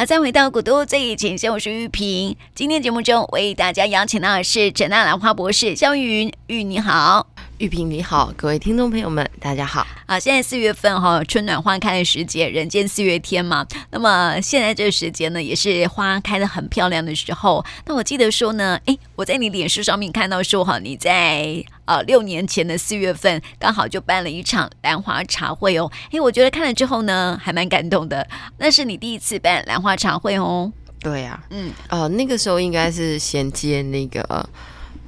好，再回到古都最以前线，我是玉萍。今天节目中为大家邀请到的是陈大兰花博士肖玉云，玉你好。玉萍你好，各位听众朋友们，大家好。啊，现在四月份哈，春暖花开的时节，人间四月天嘛。那么现在这个时节呢，也是花开的很漂亮的时候。那我记得说呢，哎，我在你脸书上面看到说哈，你在呃六年前的四月份刚好就办了一场兰花茶会哦。哎，我觉得看了之后呢，还蛮感动的。那是你第一次办兰花茶会哦。对呀、啊，嗯，呃，那个时候应该是衔接那个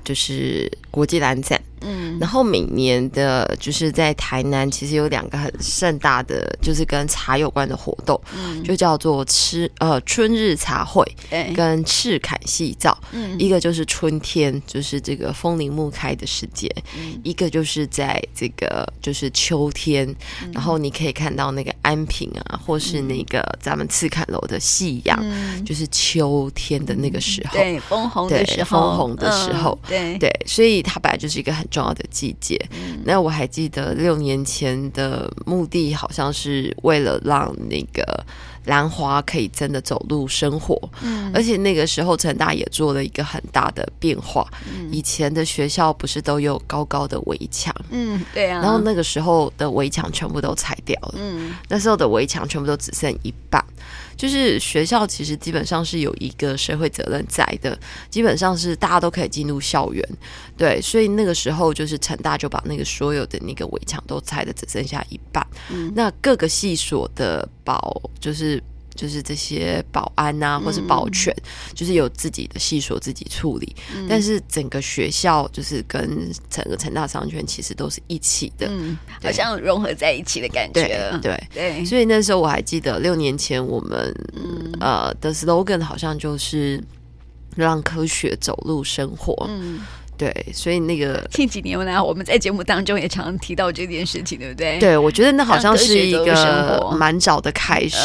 就是国际兰展。嗯，然后每年的就是在台南，其实有两个很盛大的，就是跟茶有关的活动，嗯，就叫做吃呃春日茶会，跟赤坎夕照，嗯，一个就是春天，就是这个枫林木开的时节，嗯，一个就是在这个就是秋天，嗯，然后你可以看到那个安平啊，或是那个咱们赤坎楼的夕阳，嗯，就是秋天的那个时候，对，枫红的时候，枫红的时候，嗯，对。对，所以它本来就是一个很。重要的季节，嗯，那我还记得六年前的目的，好像是为了让那个兰花可以真的走路生活，嗯，而且那个时候成大也做了一个很大的变化，嗯，以前的学校不是都有高高的围墙，嗯，对啊，然后那个时候的围墙全部都拆掉了，嗯，那时候的围墙全部都只剩一半。就是学校其实基本上是有一个社会责任在的，基本上是大家都可以进入校园，对，所以那个时候就是成大就把那个所有的那个围墙都拆的只剩下一半，嗯，那各个系所的保就是。就是这些保安呐、啊，或是保全、嗯，就是有自己的系所自己处理、嗯。但是整个学校就是跟整个成大商圈其实都是一起的，嗯，好像融合在一起的感觉。对对对。所以那时候我还记得六年前我们、嗯、呃的 slogan 好像就是让科学走入生活。嗯。对，所以那个近几年来，我们在节目当中也常常提到这件事情，对不对？对，我觉得那好像是一个蛮早的开始。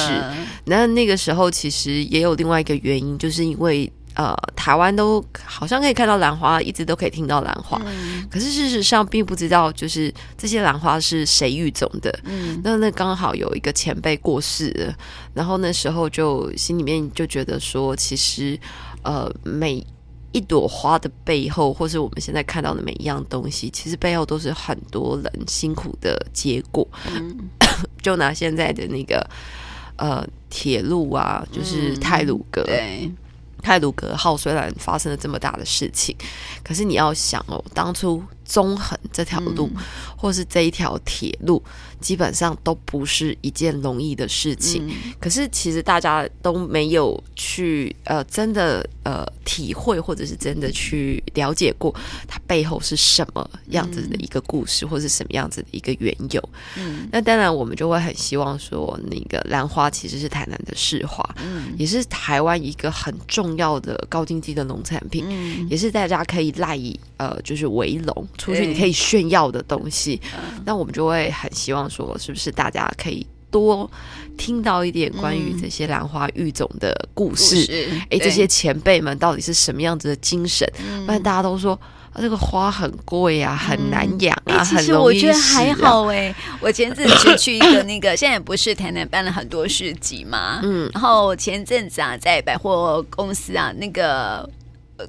那、呃、那个时候其实也有另外一个原因，就是因为呃，台湾都好像可以看到兰花，一直都可以听到兰花、嗯，可是事实上并不知道，就是这些兰花是谁育种的。嗯，那那刚好有一个前辈过世了，然后那时候就心里面就觉得说，其实呃每。一朵花的背后，或是我们现在看到的每一样东西，其实背后都是很多人辛苦的结果。嗯、就拿现在的那个呃铁路啊，就是泰鲁格。嗯、对，太鲁格号虽然发生了这么大的事情，可是你要想哦，当初中横这条路，嗯、或是这一条铁路。基本上都不是一件容易的事情，嗯、可是其实大家都没有去呃真的呃体会，或者是真的去了解过它背后是什么样子的一个故事，嗯、或是什么样子的一个缘由。嗯，那当然我们就会很希望说，那个兰花其实是台南的市花，嗯，也是台湾一个很重要的高经济的农产品，嗯，也是大家可以赖以呃就是围笼出去你可以炫耀的东西。那我们就会很希望。说是不是大家可以多听到一点关于这些兰花育种的故事？哎、嗯，这些前辈们到底是什么样子的精神？不然大家都说啊，这个花很贵啊，很难养啊。其实我觉得还好哎、欸。我前阵子去一个那个，现在不是台南办了很多市集嘛？嗯，然后前阵子啊，在百货公司啊，那个。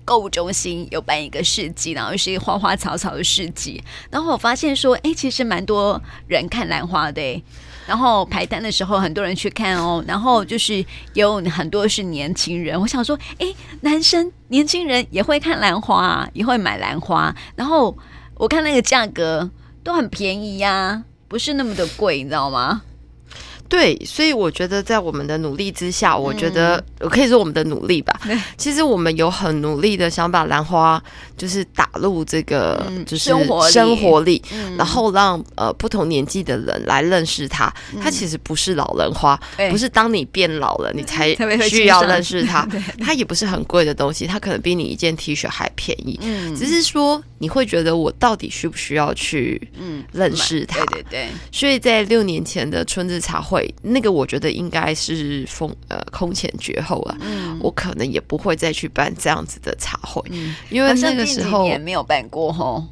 购物中心有办一个市集，然后是一个花花草草的市集，然后我发现说，哎，其实蛮多人看兰花的，然后排单的时候很多人去看哦，然后就是有很多是年轻人，我想说，哎，男生年轻人也会看兰花，也会买兰花，然后我看那个价格都很便宜呀、不是那么的贵，你知道吗？对，所以我觉得在我们的努力之下，我觉得我可以说我们的努力吧。嗯、其实我们有很努力的想把兰花就是打入这个就是生活生活里，然后让呃不同年纪的人来认识它。它其实不是老人花，不是当你变老了你才 需要认识它。它也不是很贵的东西，它可能比你一件 T 恤还便宜。只是说你会觉得我到底需不需要去认识它？对对对。所以在六年前的春日茶会。那个我觉得应该是风呃空前绝后啊、嗯，我可能也不会再去办这样子的茶会，嗯、因为那个时候也没有办过吼，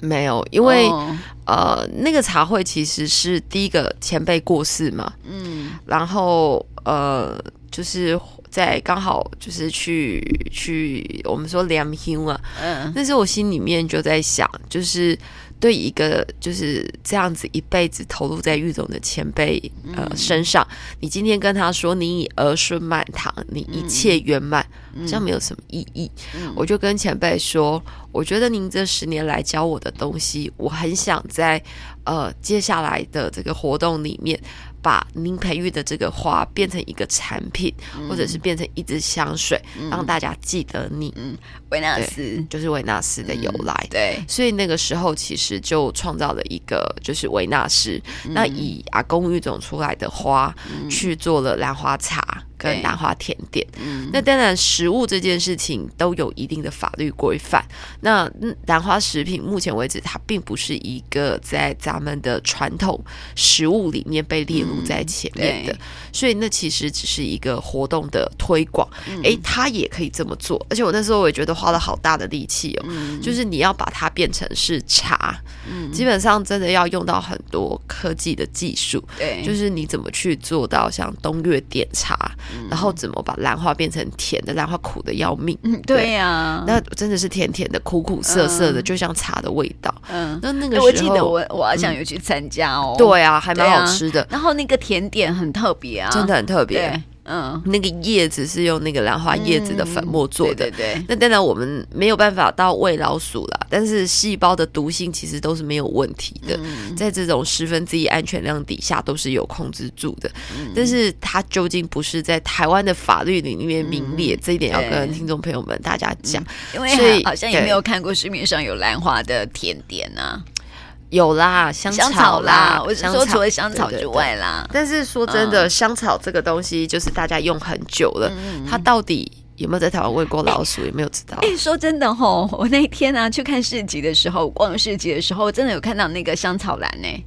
没有，因为、哦、呃，那个茶会其实是第一个前辈过世嘛，嗯，然后呃，就是在刚好就是去去我们说两兄啊，嗯，那时候我心里面就在想，就是。对一个就是这样子一辈子投入在育种的前辈呃身上，你今天跟他说你以儿孙满堂，你一切圆满，这样没有什么意义。我就跟前辈说，我觉得您这十年来教我的东西，我很想在呃接下来的这个活动里面。把您培育的这个花变成一个产品，嗯、或者是变成一支香水，嗯、让大家记得你。嗯，维纳斯就是维纳斯的由来。嗯、对，所以那个时候其实就创造了一个就是维纳斯，嗯、那以阿公育种出来的花、嗯、去做了兰花茶。跟兰花甜点，嗯、那当然食物这件事情都有一定的法律规范。那兰花食品目前为止，它并不是一个在咱们的传统食物里面被列入在前面的，嗯、所以那其实只是一个活动的推广。哎、嗯，它也可以这么做，而且我那时候我也觉得花了好大的力气哦，嗯、就是你要把它变成是茶，嗯、基本上真的要用到很多科技的技术。对，就是你怎么去做到像东岳点茶。然后怎么把兰花变成甜的？兰花苦的要命。嗯，对呀、啊，那真的是甜甜的，苦苦涩涩的，嗯、就像茶的味道。嗯，那那个时候我记得我我好像有去参加哦、嗯。对啊，还蛮好吃的、啊。然后那个甜点很特别啊，真的很特别。嗯，那个叶子是用那个兰花叶子的粉末做的。嗯、对，对对。那当然我们没有办法到喂老鼠啦，但是细胞的毒性其实都是没有问题的，嗯、在这种十分之一安全量底下都是有控制住的。嗯、但是它究竟不是在台湾的法律里面名列，嗯、这一点要跟听众朋友们大家讲，嗯、因为所以好像也没有看过市面上有兰花的甜点啊。有啦，香草啦，我是说除了香草之外啦。但是说真的，嗯、香草这个东西就是大家用很久了，嗯、它到底有没有在台湾喂过老鼠，也没有知道。哎、欸，说真的吼，我那一天呢、啊、去看市集的时候，逛市集的时候，真的有看到那个香草兰呢、欸。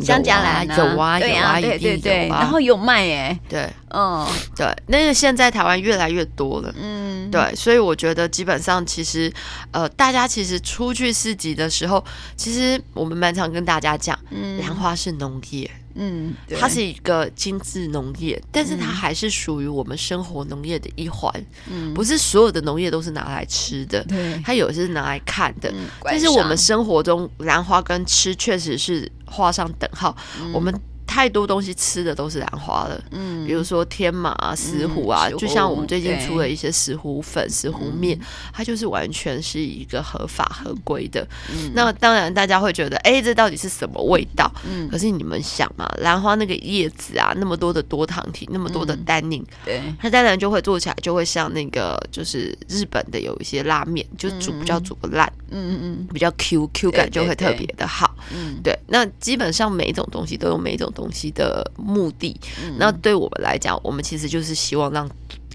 香荚兰有啊，有啊，对对对，然后有卖哎，对，嗯，对，那个现在台湾越来越多了，嗯，对，所以我觉得基本上其实，呃，大家其实出去市集的时候，其实我们蛮常跟大家讲，嗯，兰花是农业。嗯，它是一个精致农业，但是它还是属于我们生活农业的一环。嗯，不是所有的农业都是拿来吃的，对，它有些是拿来看的。嗯，但是我们生活中兰花跟吃确实是画上等号。嗯，我们。太多东西吃的都是兰花了，嗯，比如说天麻啊、石斛啊，就像我们最近出了一些石斛粉、石斛面，它就是完全是一个合法合规的。那当然大家会觉得，哎，这到底是什么味道？嗯，可是你们想嘛，兰花那个叶子啊，那么多的多糖体，那么多的单宁，对，它当然就会做起来就会像那个就是日本的有一些拉面，就煮比较煮不烂，嗯嗯嗯，比较 Q Q 感就会特别的好。嗯，对，那基本上每一种东西都有每一种。东西的目的，嗯、那对我们来讲，我们其实就是希望让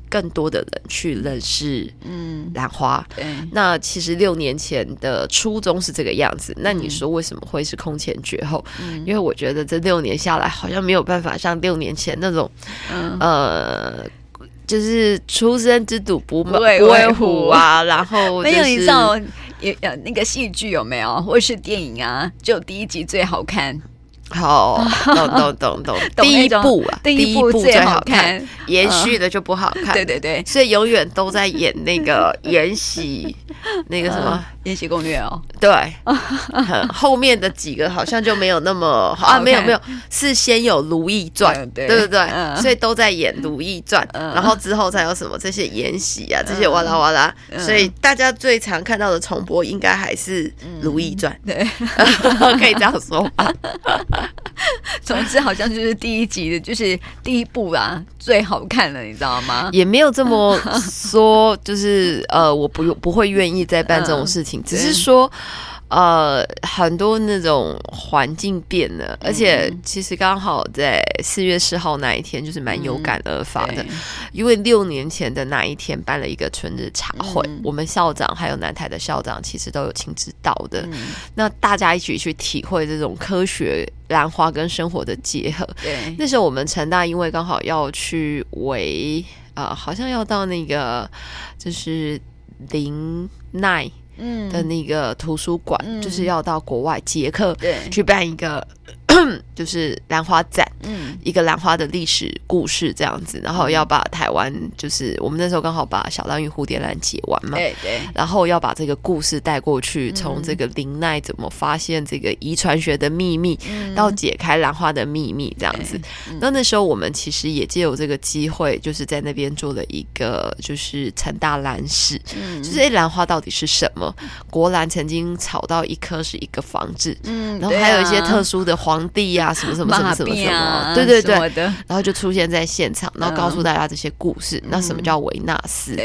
更多的人去认识，嗯，兰花。对，那其实六年前的初衷是这个样子。那你说为什么会是空前绝后？嗯、因为我觉得这六年下来，好像没有办法像六年前那种，嗯、呃，就是出生之犊不不畏虎啊。然后、就是、没有你知道，有那个戏剧有没有，或是电影啊？就第一集最好看。好，懂懂懂懂。第一部啊，第一部最好看，延续的就不好看。对对对，所以永远都在演那个延禧，那个什么《延禧攻略》哦。对，后面的几个好像就没有那么好啊。没有没有，是先有《如懿传》，对不对，所以都在演《如懿传》，然后之后才有什么这些延禧啊，这些哇啦哇啦。所以大家最常看到的重播，应该还是《如懿传》。对，可以这样说吧。总之，好像就是第一集的，就是第一部啊，最好看了，你知道吗？也没有这么说，就是呃，我不用不会愿意再办这种事情，嗯、只是说。呃，很多那种环境变了，而且其实刚好在四月四号那一天，就是蛮有感而发的，嗯、因为六年前的那一天办了一个春日茶会，嗯、我们校长还有南台的校长其实都有亲自到的，嗯、那大家一起去体会这种科学兰花跟生活的结合。对，那时候我们成大因为刚好要去围，呃，好像要到那个就是林奈。的那个图书馆，嗯、就是要到国外捷克去办一个。就是兰花展，嗯，一个兰花的历史故事这样子，然后要把台湾，就是我们那时候刚好把小兰与蝴蝶兰解完嘛，对对，然后要把这个故事带过去，从这个林奈怎么发现这个遗传学的秘密，到解开兰花的秘密这样子。那那时候我们其实也借由这个机会，就是在那边做了一个就是成大兰史，就是哎兰花到底是什么？国兰曾经炒到一颗是一个房子，嗯，然后还有一些特殊的黄。地呀、啊，什么什么什么什么什么，啊、对对对，然后就出现在现场，然后告诉大家这些故事。嗯、那什么叫维纳斯？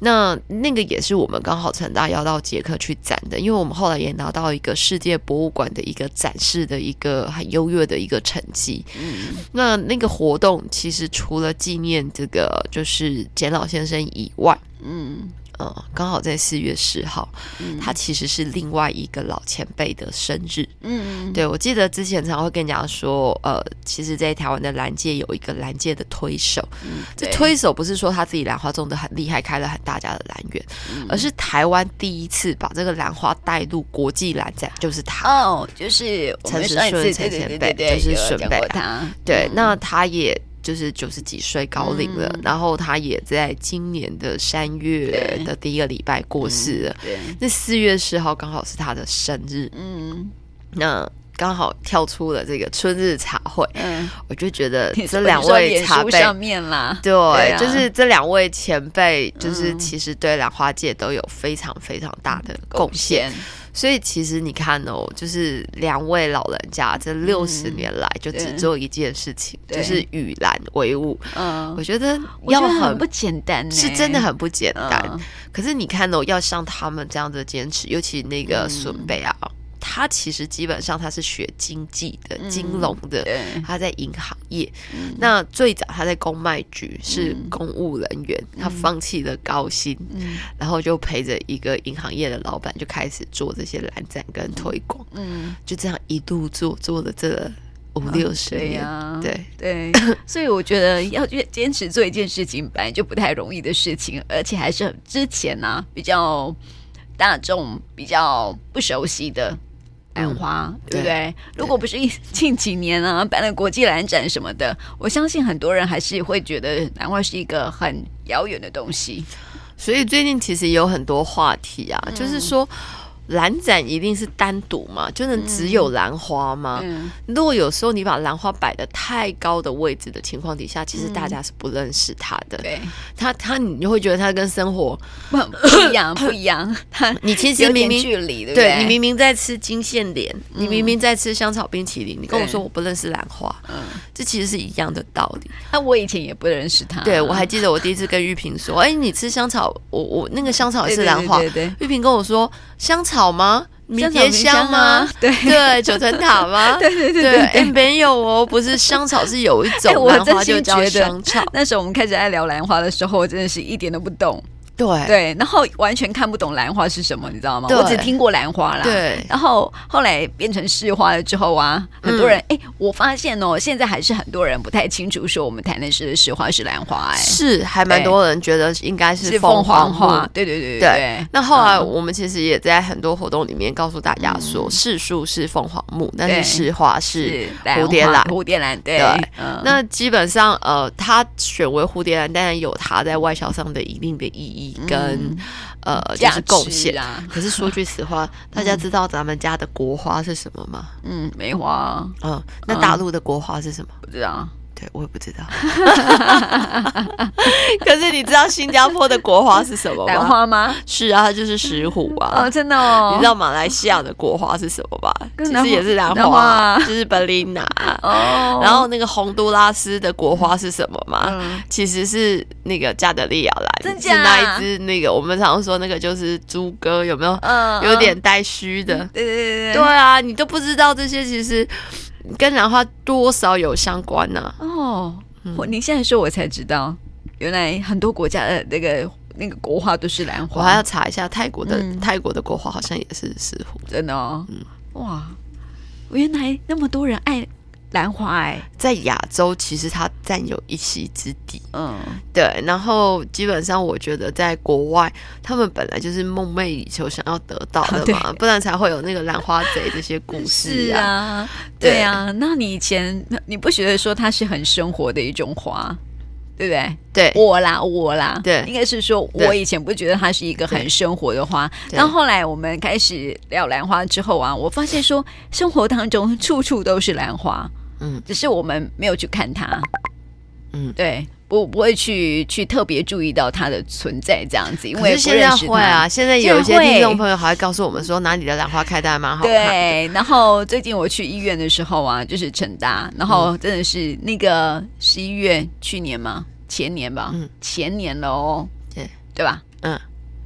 那那个也是我们刚好成大要到捷克去展的，因为我们后来也拿到一个世界博物馆的一个展示的一个很优越的一个成绩。嗯，那那个活动其实除了纪念这个就是简老先生以外，嗯。嗯，刚好在四月十号，嗯、他其实是另外一个老前辈的生日。嗯，对，我记得之前常会跟人家说，呃，其实，在台湾的兰界有一个兰界的推手。嗯，这推手不是说他自己兰花种的很厉害，开了很大家的兰园，嗯、而是台湾第一次把这个兰花带入国际兰展，就是他。哦，就是陈时顺陈前辈，就是顺贝他。对，那他也。就是九十几岁高龄了，嗯、然后他也在今年的三月的第一个礼拜过世了。对，那四月四号刚好是他的生日。嗯，那刚好跳出了这个春日茶会。嗯，我就觉得 这两位茶辈上面啦，对，对啊、就是这两位前辈，就是其实对兰花界都有非常非常大的贡献。所以其实你看哦，就是两位老人家这六十年来就只做一件事情，嗯、就是与兰为伍。嗯，我觉得要很，很不简单，是真的很不简单。嗯、可是你看哦，要像他们这样的坚持，尤其那个孙辈啊。嗯他其实基本上他是学经济的、金融的，嗯、他在银行业。嗯、那最早他在公卖局是公务人员，嗯、他放弃了高薪，嗯、然后就陪着一个银行业的老板就开始做这些蓝展跟推广。嗯，就这样一路做做了这五六十年。啊、对对，对所以我觉得要坚持做一件事情本来就不太容易的事情，而且还是很之前呢、啊、比较大众比较不熟悉的。兰花，嗯、对不对？对，如果不是 近几年啊，办了国际兰展什么的，我相信很多人还是会觉得兰花是一个很遥远的东西。所以最近其实有很多话题啊，嗯、就是说。兰展一定是单独嘛？就能只有兰花吗？嗯嗯、如果有时候你把兰花摆的太高的位置的情况底下，其实大家是不认识它的。对，它它你就会觉得它跟生活不一样，不一样。它你其实明明距离，对，对你明明在吃金线莲，嗯、你明明在吃香草冰淇淋，你跟我说我不认识兰花，嗯，这其实是一样的道理。那我以前也不认识它，对我还记得我第一次跟玉萍说，哎，你吃香草，我我那个香草也是兰花，对对对，玉萍跟我说香草。好吗？迷迭香吗？对对，九层塔吗？对对对对，哎，没有哦，不是香草，是有一种 兰花就叫香草。那时候我们开始在聊兰花的时候，我真的是一点都不懂。对对，然后完全看不懂兰花是什么，你知道吗？我只听过兰花啦。对，然后后来变成市花了之后啊，很多人哎，我发现哦，现在还是很多人不太清楚说我们台南市的市花是兰花，哎，是还蛮多人觉得应该是凤凰花。对对对对。那后来我们其实也在很多活动里面告诉大家说，市树是凤凰木，但是市花是蝴蝶兰。蝴蝶兰对。那基本上呃，它选为蝴蝶兰，当然有它在外销上的一定的意义。跟、嗯、呃，就是贡献啊。可是说句实话，嗯、大家知道咱们家的国花是什么吗？嗯，梅花。嗯，那大陆的国花是什么？不知道。对，我也不知道。可是你知道新加坡的国花是什么吗？兰花吗？是啊，它就是石虎啊。哦，真的哦。你知道马来西亚的国花是什么吧？其实也是兰花，就是 Belina。哦。然后那个洪都拉斯的国花是什么吗？其实是那个加德利亚兰，是那一只那个我们常说那个就是猪哥，有没有？嗯。有点带须的。对对对对。对啊，你都不知道这些，其实。跟兰花多少有相关呢？啊？哦，我、嗯、你现在说，我才知道，原来很多国家的那个那个国花都是兰花。我还要查一下泰国的，嗯、泰国的国花好像也是石斛，真的哦。嗯，哇，原来那么多人爱兰花哎，在亚洲其实它占有一席之地。嗯，对。然后基本上，我觉得在国外，他们本来就是梦寐以求想要得到的嘛，啊、不然才会有那个兰花贼这些故事啊。啊对，对啊，那你以前你不觉得说它是很生活的一种花，对不对？对，我啦，我啦，对，应该是说我以前不觉得它是一个很生活的花，但后来我们开始聊兰花之后啊，我发现说生活当中处处都是兰花。嗯，只是我们没有去看它，嗯，对，不不会去去特别注意到它的存在这样子，因为现在会啊，现在有一些听众朋友还会告诉我们说哪里的兰花开的还蛮好。看。对，然后最近我去医院的时候啊，就是成大，然后真的是那个十一月，去年吗？前年吧，嗯，前年了哦，对。对吧？嗯，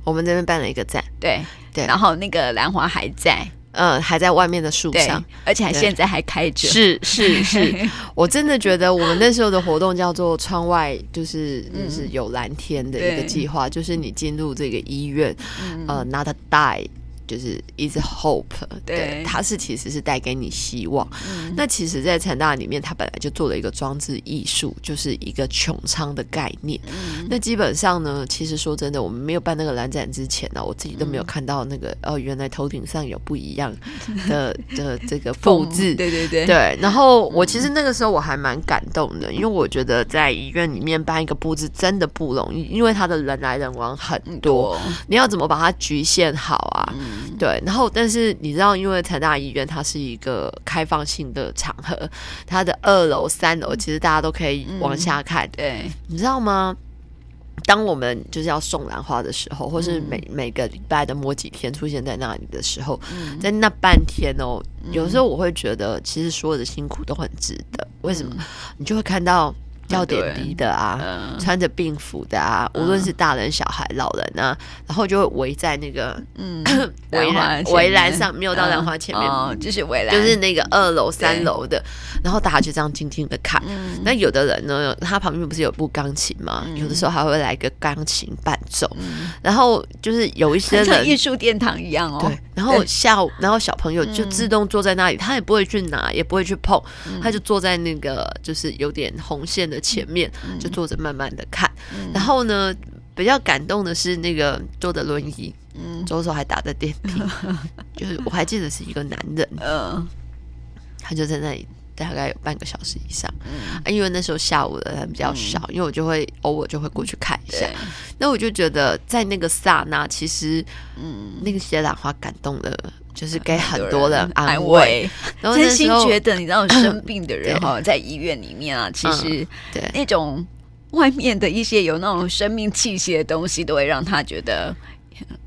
我们这边办了一个展，对对，然后那个兰花还在。嗯，还在外面的树上，而且还现在还开着。是是是，我真的觉得我们那时候的活动叫做“窗外就是就是有蓝天”的一个计划，就是你进入这个医院，嗯、呃，not die。就是 is hope，对，对，它是其实是带给你希望。嗯、那其实，在成大里面，它本来就做了一个装置艺术，就是一个穹苍的概念。嗯、那基本上呢，其实说真的，我们没有办那个蓝展之前呢，我自己都没有看到那个、嗯、哦，原来头顶上有不一样的 的这个布置。对对对对。然后我其实那个时候我还蛮感动的，因为我觉得在医院里面办一个布置真的不容易，因为它的人来人往很多，嗯、你要怎么把它局限好啊？嗯对，然后但是你知道，因为台大医院它是一个开放性的场合，它的二楼、三楼其实大家都可以往下看。嗯、对，你知道吗？当我们就是要送兰花的时候，或是每每个礼拜的某几天出现在那里的时候，嗯、在那半天哦，有时候我会觉得，其实所有的辛苦都很值得。为什么？嗯、你就会看到。吊点滴的啊，嗯、穿着病服的啊，无论是大人、小孩、老人啊，然后就会围在那个嗯 围栏围栏上，没有到兰花前面，嗯哦、就是围栏，就是那个二楼、三楼的，然后大家就这样静静的看。嗯、那有的人呢，他旁边不是有部钢琴吗？嗯、有的时候还会来个钢琴伴奏，嗯、然后就是有一些人像艺术殿堂一样哦。对，然后下午，然后小朋友就自动坐在那里，他也不会去拿，也不会去碰，他就坐在那个就是有点红线的。前面就坐着慢慢的看，嗯、然后呢，比较感动的是那个坐着轮椅，嗯，左手还打着电瓶，嗯、就是我还记得是一个男人，嗯，他就在那里大概有半个小时以上，嗯、啊，因为那时候下午的人比较少，嗯、因为我就会偶尔就会过去看一下，那我就觉得在那个刹那，其实，嗯，那个些兰花感动了。就是给很多人。安慰，然后真心觉得，你知道生病的 人哈，在医院里面啊，其实对。那种外面的一些有那种生命气息的东西，都会让他觉得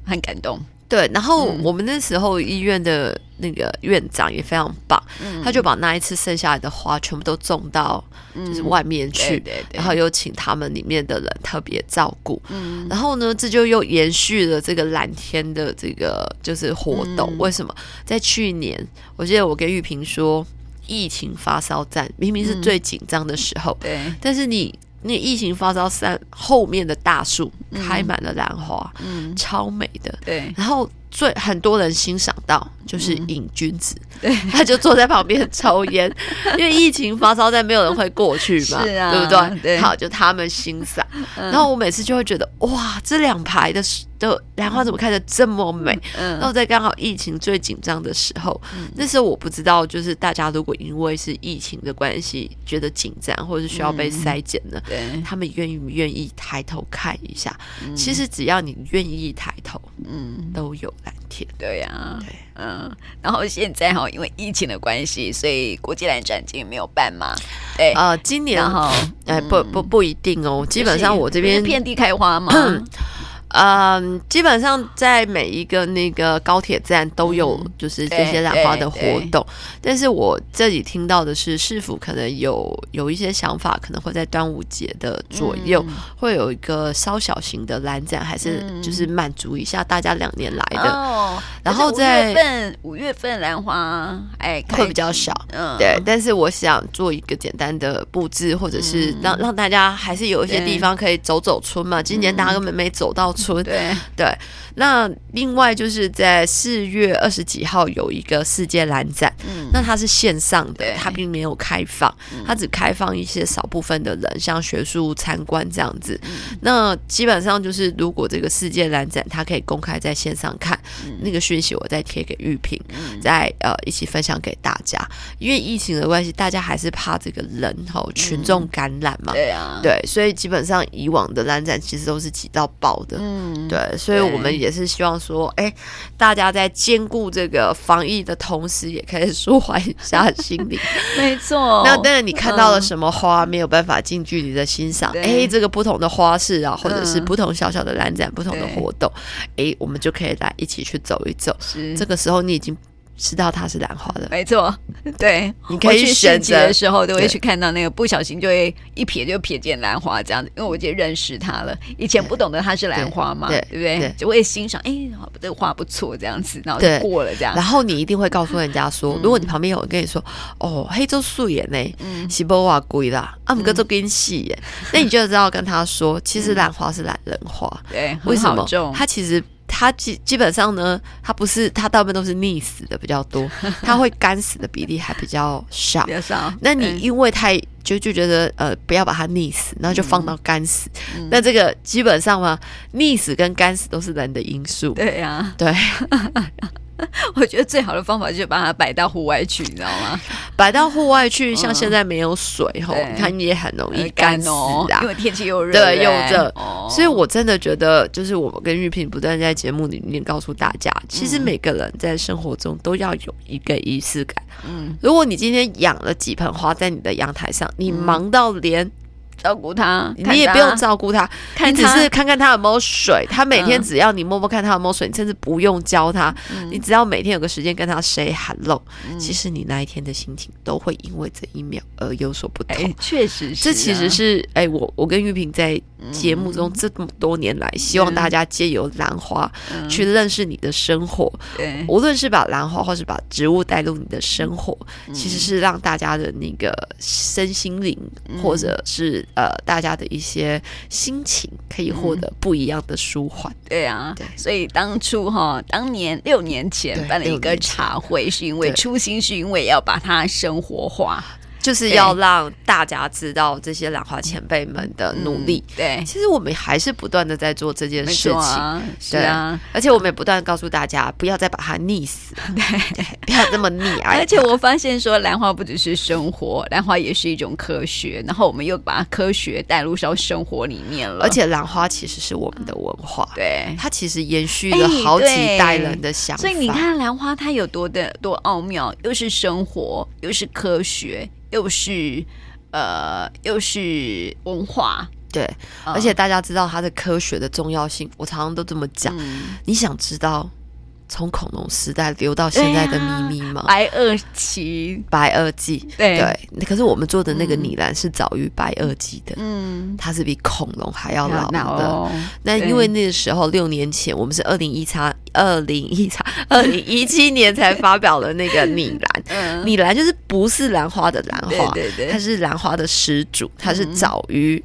很感动。对，然后我们那时候医院的那个院长也非常棒，嗯、他就把那一次剩下来的花全部都种到就是外面去，嗯、对对对，然后又请他们里面的人特别照顾，嗯、然后呢，这就又延续了这个蓝天的这个就是活动。嗯、为什么？在去年，我记得我跟玉萍说，疫情发烧站明明是最紧张的时候，嗯、对，但是你。那疫情发烧山后面的大树开满了兰花，嗯，超美的。对，然后最很多人欣赏到就是瘾君子，对，他就坐在旁边抽烟，因为疫情发烧在没有人会过去嘛，是啊，对不对？对，好，就他们欣赏。然后我每次就会觉得，哇，这两排的的兰花怎么开的这么美？嗯，然后在刚好疫情最紧张的时候，那时候我不知道，就是大家如果因为是疫情的关系觉得紧张，或者是需要被筛检呢？他们愿意不愿意抬头看一下？嗯、其实只要你愿意抬头，嗯，都有蓝天。对呀、啊，对，嗯。然后现在哈，因为疫情的关系，所以国际蓝展今年没有办嘛？对，呃，今年哈，哎，不不不一定哦。基本上我这边遍地开花嘛。嗯，基本上在每一个那个高铁站都有，就是这些兰花的活动。但是我这里听到的是，市府可能有有一些想法，可能会在端午节的左右会有一个稍小型的兰展，还是就是满足一下大家两年来的。哦，然后在五月份，五月份兰花哎会比较少，嗯，对。但是我想做一个简单的布置，或者是让让大家还是有一些地方可以走走春嘛。今年大家根本没走到春。村。对。对。那另外就是在四月二十几号有一个世界蓝展，嗯，那它是线上的，它并没有开放，它只开放一些少部分的人，像学术参观这样子。嗯、那基本上就是，如果这个世界蓝展它可以公开在线上看，嗯、那个讯息我再贴给玉萍，嗯、再呃一起分享给大家。因为疫情的关系，大家还是怕这个人吼群众感染嘛，嗯、对啊，对，所以基本上以往的蓝展其实都是挤到爆的，嗯，对，所以我们也。是希望说，哎，大家在兼顾这个防疫的同时，也可以舒缓一下心理。没错。那当然，你看到了什么花，没有办法近距离的欣赏。哎，这个不同的花式啊，或者是不同小小的蓝展、不同的活动，哎，我们就可以来一起去走一走。是，这个时候你已经。知道它是兰花的，没错，对，你可以选择的时候都会去看到那个，不小心就会一瞥就瞥见兰花这样子，因为我已经认识它了。以前不懂得它是兰花嘛，对不对？就会欣赏，哎，这个花不错这样子，然后就过了这样。然后你一定会告诉人家说，如果你旁边有人跟你说，哦，黑洲素颜呢，嗯，西波瓦贵啦，阿姆哥都跟细耶，那你就知道跟他说，其实兰花是榄仁花，对，为什么？它其实。它基基本上呢，它不是，它大部分都是溺死的比较多，它会干死的比例还比较少。比较少。那你因为太就就觉得呃不要把它溺死，然后就放到干死。嗯、那这个基本上嘛，溺死跟干死都是人的因素。对呀、啊，对。我觉得最好的方法就是把它摆到户外去，你知道吗？摆到户外去，像现在没有水吼，你看也很容易干死啊，因为天气又热，对，又热。所以我真的觉得，就是我们跟玉萍不断在节目里面告诉大家，其实每个人在生活中都要有一个仪式感。嗯，如果你今天养了几盆花在你的阳台上，你忙到连。照顾它，你也不用照顾它，你只是看看它有没有水。它每天只要你摸摸看它有没有水，你甚至不用教它，你只要每天有个时间跟它 say hello，其实你那一天的心情都会因为这一秒而有所不同。确实是，这其实是哎，我我跟玉萍在节目中这么多年来，希望大家借由兰花去认识你的生活。对，无论是把兰花或是把植物带入你的生活，其实是让大家的那个身心灵或者是。呃，大家的一些心情可以获得不一样的舒缓。嗯、对啊，对，所以当初哈，当年六年前办了一个茶会，是因为初心是因为要把它生活化。就是要让大家知道这些兰花前辈们的努力。对，其实我们还是不断的在做这件事情。对啊，而且我们也不断告诉大家，不要再把它溺死。对，不要这么溺爱。而且我发现说，兰花不只是生活，兰花也是一种科学。然后我们又把科学带入到生活里面了。而且兰花其实是我们的文化。对，它其实延续了好几代人的想法。所以你看，兰花它有多的多奥妙，又是生活，又是科学。又是呃，又是文化，对，而且大家知道它的科学的重要性，我常常都这么讲。嗯、你想知道？从恐龙时代留到现在的秘密吗？白垩期，白垩纪，对。对。可是我们做的那个拟兰是早于白垩纪的，嗯，它是比恐龙还要老的。那因为那个时候六年前，我们是二零一叉二零一叉 二零一七年才发表了那个 拟兰，拟兰就是不是兰花的兰花，对对，它是兰花的始祖，它是早于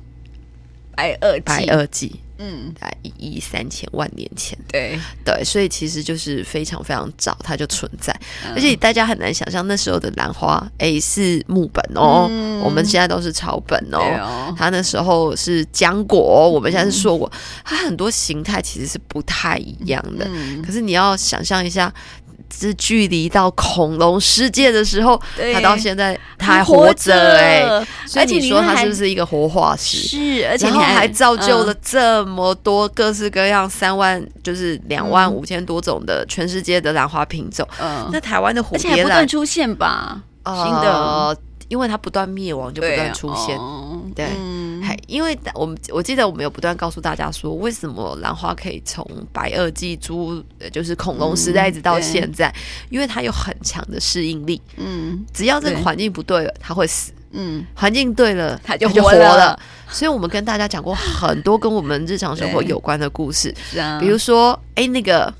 白垩白垩纪。嗯，在一亿三千万年前，对。对，所以其实就是非常非常早，它就存在，嗯、而且大家很难想象那时候的兰花，哎，是木本哦，嗯、我们现在都是草本哦，哦。它那时候是浆果，我们现在是硕果，嗯、它很多形态其实是不太一样的，嗯、可是你要想象一下。是距离到恐龙世界的时候，对他到现在他还活着哎、欸，所以你说他是不是一个活化石？是，而且然后还造就了这么多各式各样三万，就是两万五千多种的全世界的兰花品种。嗯，那台湾的蝴蝶兰还不断出现吧？新的。呃因为它不断灭亡，就不断出现。对，还因为我们我记得我们有不断告诉大家说，为什么兰花可以从白垩纪猪，就是恐龙时代一直到现在，因为它有很强的适应力。嗯，只要这个环境不对了，它会死。嗯，环境对了，它就活了。所以我们跟大家讲过很多跟我们日常生活有关的故事。是啊，比如说，哎，那个。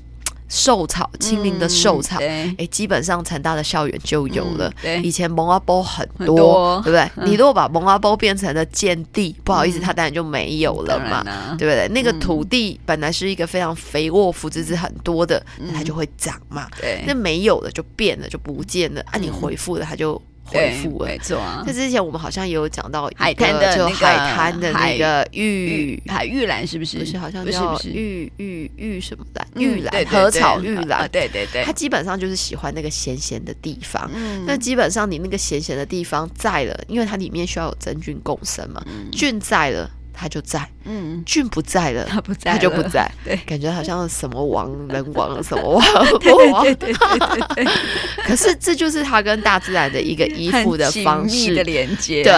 寿草，清明的寿草，哎、嗯，基本上成大的校园就有了。嗯、对，以前蒙阿波很多，很多对不对？嗯、你如果把蒙阿波变成了建地，嗯、不好意思，它当然就没有了嘛，啊、对不对？那个土地本来是一个非常肥沃、腐殖质很多的，嗯、它就会长嘛。对，那没有了就变了，就不见了。啊，你回复了，它就。回复了，没错、啊。那之前我们好像也有讲到海滩的就海滩的那个玉海玉兰，是不是？不是，好像叫玉玉玉什么兰？嗯、玉兰禾草玉兰、啊，对对对。它基本上就是喜欢那个咸咸的地方。嗯。那基本上你那个咸咸的地方在了，因为它里面需要有真菌共生嘛，嗯、菌在了。他就在，嗯，俊不在了，他不在，他就不在，对，感觉好像什么王人王什么 王，对对对对对。可是这就是他跟大自然的一个依附的方式的连接，对。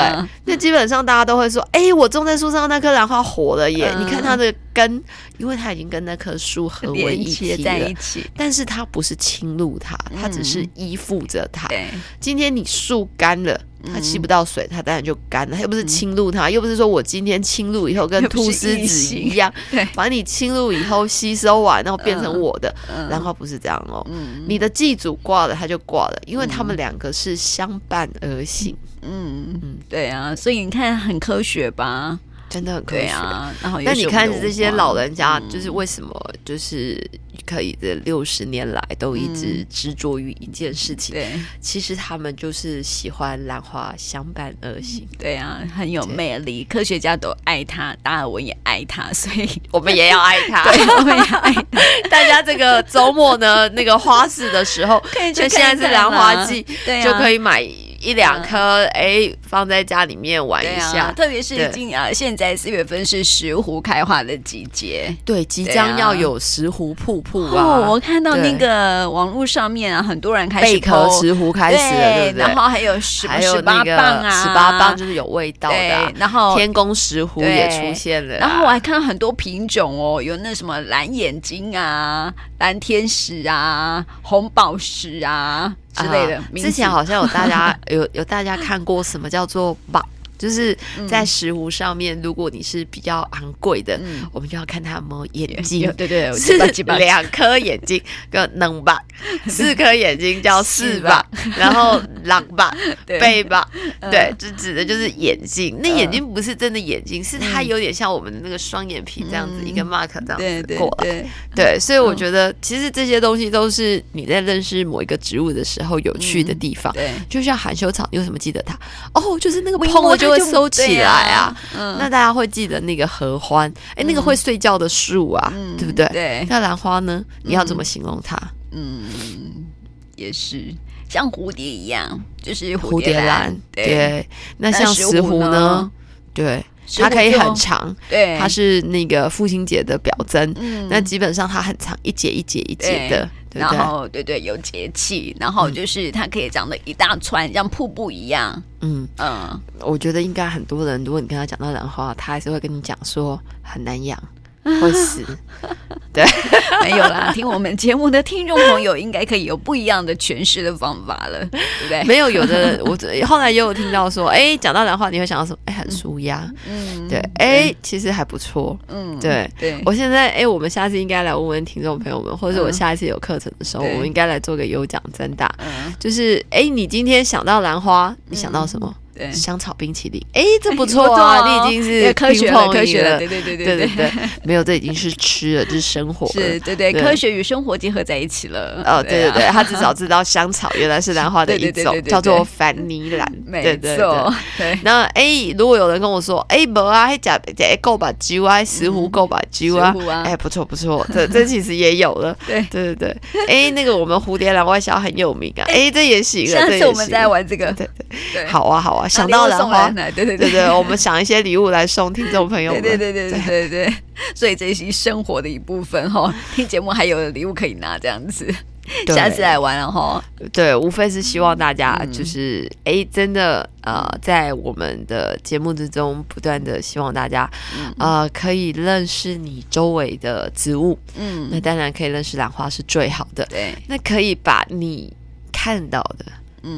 那基本上大家都会说，哎，我种在树上那棵兰花活了耶！你看它的根，因为它已经跟那棵树合为一体在一起，但是它不是侵入它，它只是依附着它。对，今天你树干了。它吸不到水，它当然就干了。它又不是侵入它，又不是说我今天侵入以后跟吐丝子一样，对，把你侵入以后吸收完，然后变成我的。兰花不是这样哦，你的祭祖挂了，它就挂了，因为他们两个是相伴而行。嗯嗯，对啊，所以你看很科学吧？真的很科学啊。然后，那你看这些老人家，就是为什么就是？可以这六十年来都一直执着于一件事情。对，其实他们就是喜欢兰花相伴而行。对啊，很有魅力，科学家都爱他，达尔文也爱他，所以我们也要爱他。对，我们也要爱他。大家这个周末呢，那个花市的时候，就现在是兰花季，对，就可以买。一两颗，哎，放在家里面玩一下。特别是今啊，现在四月份是石斛开花的季节，对，即将要有石斛瀑布啊！哦，我看到那个网络上面啊，很多人开始贝壳石斛开始了，对不对？然后还有什么十八棒啊，十八棒就是有味道的。然后天宫石斛也出现了，然后我还看到很多品种哦，有那什么蓝眼睛啊、蓝天使啊、红宝石啊。之类的，之前好像有大家有有大家看过什么叫叫做宝，就是在石斛上面，如果你是比较昂贵的，我们就要看它有没有眼睛，对对，是两颗眼睛个能吧，四颗眼睛叫四吧，然后狼吧，背吧，对，就指的就是眼睛。那眼睛不是真的眼睛，是它有点像我们的那个双眼皮这样子一个 mark 这样子过来，对，所以我觉得其实这些东西都是你在认识某一个植物的时候有趣的地方。对，就像含羞草，你为什么记得它？哦，就是那个碰了就会收起来啊。那大家会记得那个合欢，哎，那个会睡觉的树啊，对不对？对。那兰花呢？你要怎么形容它？嗯，也是像蝴蝶一样，就是蝴蝶兰。对。那像石斛呢？对。它可以很长，对，它是那个父亲节的表征，嗯，那基本上它很长，一节一节一节的，然后对对有节气，然后就是它可以长得一大串，像瀑布一样，嗯嗯，我觉得应该很多人，如果你跟他讲到兰花，他还是会跟你讲说很难养。会死，对，没有啦。听我们节目的听众朋友，应该可以有不一样的诠释的方法了，对不对？没有，有的 我后来也有听到说，哎，讲到兰花，你会想到什么？哎，很舒压，嗯，对，哎，其实还不错，嗯，对，对。我现在，哎，我们下次应该来问问听众朋友们，或者我下一次有课程的时候，我们应该来做个有奖征答，就是，哎，你今天想到兰花，你想到什么？对，香草冰淇淋，哎，这不 错啊！你已经是科学了，科学了，对对对对对。对，没有，这已经是吃了，这是生活，是对对，科学与生活结合在一起了。哦，对对对，他至少知道香草原来是兰花的一种，叫做凡尼兰，没错。对，那哎，如果有人跟我说，哎，不啊，还加加够把酒啊，石斛够把酒啊，哎，不错不错，这这其实也有了。对。对对对，哎，那个我们蝴蝶兰外销很有名啊，哎，这也行了。下次我们再玩这个，对。对，好啊好啊。想到兰花，对对对对，我们想一些礼物来送听众朋友们。对对对对对对，所以这是生活的一部分哈。听节目还有礼物可以拿，这样子，下次来玩了哈。对，无非是希望大家就是哎，真的呃，在我们的节目之中，不断的希望大家呃可以认识你周围的植物。嗯，那当然可以认识兰花是最好的。对，那可以把你看到的。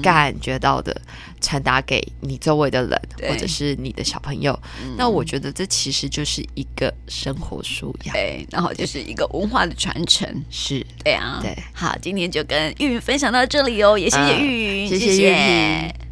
感觉到的传达给你周围的人，或者是你的小朋友。那我觉得这其实就是一个生活素养，对，然后就是一个文化的传承，是。对啊。对，好，今天就跟玉云分享到这里哦，也谢谢玉云，谢谢。玉云。